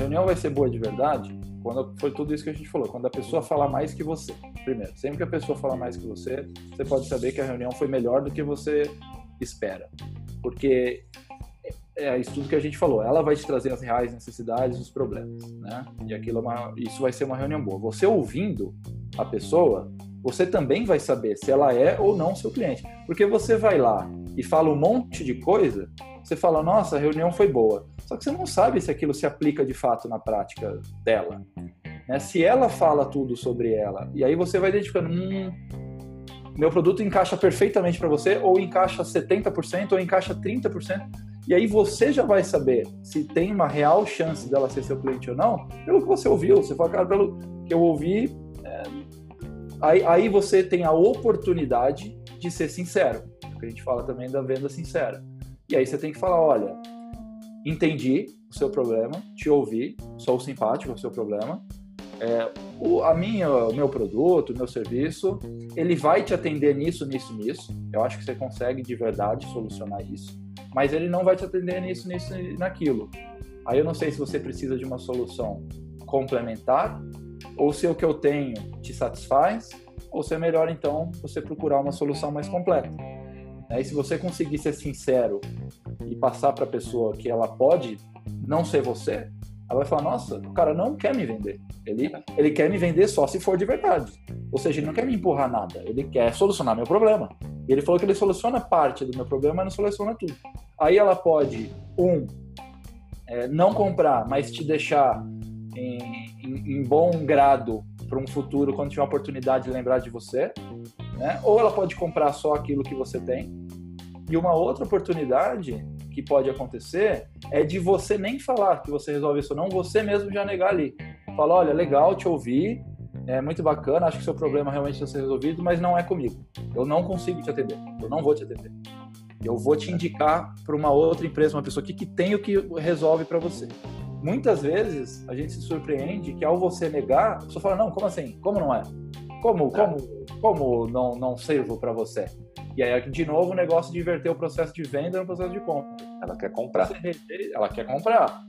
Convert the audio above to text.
reunião vai ser boa de verdade quando foi tudo isso que a gente falou, quando a pessoa fala mais que você. Primeiro, sempre que a pessoa fala mais que você, você pode saber que a reunião foi melhor do que você espera. Porque é isso tudo que a gente falou, ela vai te trazer as reais necessidades, os problemas, né? E aquilo é uma, isso vai ser uma reunião boa. Você ouvindo a pessoa, você também vai saber se ela é ou não seu cliente. Porque você vai lá e fala um monte de coisa, você fala, nossa, a reunião foi boa. Só que você não sabe se aquilo se aplica de fato na prática dela. Né? Se ela fala tudo sobre ela, e aí você vai identificando, hum, meu produto encaixa perfeitamente para você, ou encaixa 70%, ou encaixa 30%. E aí você já vai saber se tem uma real chance dela ser seu cliente ou não, pelo que você ouviu. Você fala, cara, pelo que eu ouvi, é... aí, aí você tem a oportunidade de ser sincero. Que a gente fala também da venda sincera. E aí você tem que falar, olha, entendi o seu problema, te ouvi, sou simpático ao seu problema. É, o, a minha, o meu produto, o meu serviço, ele vai te atender nisso, nisso, nisso. Eu acho que você consegue de verdade solucionar isso mas ele não vai te atender nisso, nisso naquilo. Aí eu não sei se você precisa de uma solução complementar ou se o que eu tenho te satisfaz ou se é melhor então você procurar uma solução mais completa. E se você conseguir ser sincero e passar para a pessoa que ela pode não ser você, ela vai falar: Nossa, o cara não quer me vender. Ele, ele quer me vender só se for de verdade. Ou seja, ele não quer me empurrar nada. Ele quer solucionar meu problema. E ele falou que ele soluciona parte do meu problema, mas não soluciona tudo. Aí ela pode, um, é, não comprar, mas te deixar em, em, em bom grado para um futuro, quando tiver uma oportunidade de lembrar de você. Né? Ou ela pode comprar só aquilo que você tem. E uma outra oportunidade que pode acontecer é de você nem falar que você resolve isso, não você mesmo já negar ali. Fala, olha, legal te ouvir, é muito bacana, acho que seu problema realmente vai ser resolvido, mas não é comigo. Eu não consigo te atender, eu não vou te atender. Eu vou te indicar para uma outra empresa, uma pessoa aqui que tem o que resolve para você. Muitas vezes a gente se surpreende que ao você negar, a pessoa fala: não, como assim? Como não é? Como, como, como não, não sirvo para você? E aí, de novo, o negócio de inverter o processo de venda no processo de compra. Ela quer comprar. Ela quer comprar.